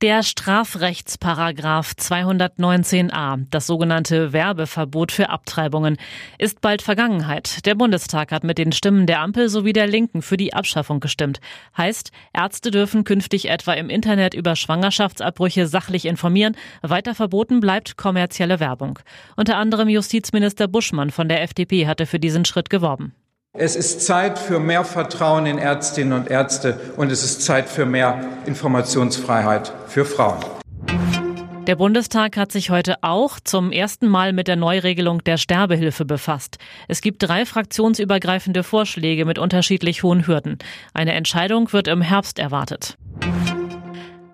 Der Strafrechtsparagraf 219a, das sogenannte Werbeverbot für Abtreibungen, ist bald Vergangenheit. Der Bundestag hat mit den Stimmen der Ampel sowie der Linken für die Abschaffung gestimmt. Heißt, Ärzte dürfen künftig etwa im Internet über Schwangerschaftsabbrüche sachlich informieren. Weiter verboten bleibt kommerzielle Werbung. Unter anderem Justizminister Buschmann von der FDP hatte für diesen Schritt geworben. Es ist Zeit für mehr Vertrauen in Ärztinnen und Ärzte und es ist Zeit für mehr Informationsfreiheit für Frauen. Der Bundestag hat sich heute auch zum ersten Mal mit der Neuregelung der Sterbehilfe befasst. Es gibt drei fraktionsübergreifende Vorschläge mit unterschiedlich hohen Hürden. Eine Entscheidung wird im Herbst erwartet.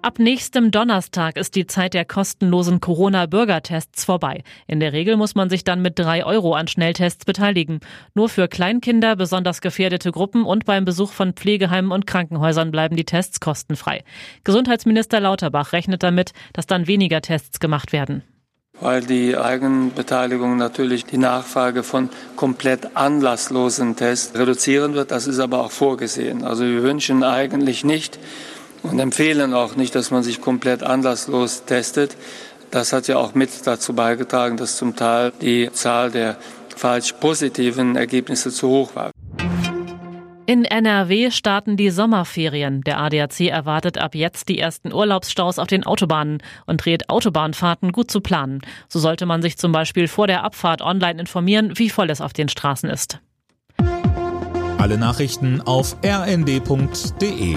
Ab nächstem Donnerstag ist die Zeit der kostenlosen Corona-Bürgertests vorbei. In der Regel muss man sich dann mit drei Euro an Schnelltests beteiligen. Nur für Kleinkinder, besonders gefährdete Gruppen und beim Besuch von Pflegeheimen und Krankenhäusern bleiben die Tests kostenfrei. Gesundheitsminister Lauterbach rechnet damit, dass dann weniger Tests gemacht werden weil die Eigenbeteiligung natürlich die Nachfrage von komplett anlasslosen Tests reduzieren wird. Das ist aber auch vorgesehen. Also wir wünschen eigentlich nicht, und empfehlen auch nicht, dass man sich komplett anlasslos testet. Das hat ja auch mit dazu beigetragen, dass zum Teil die Zahl der falsch positiven Ergebnisse zu hoch war. In NRW starten die Sommerferien. Der ADAC erwartet ab jetzt die ersten Urlaubsstaus auf den Autobahnen und dreht Autobahnfahrten gut zu planen. So sollte man sich zum Beispiel vor der Abfahrt online informieren, wie voll es auf den Straßen ist. Alle Nachrichten auf rnd.de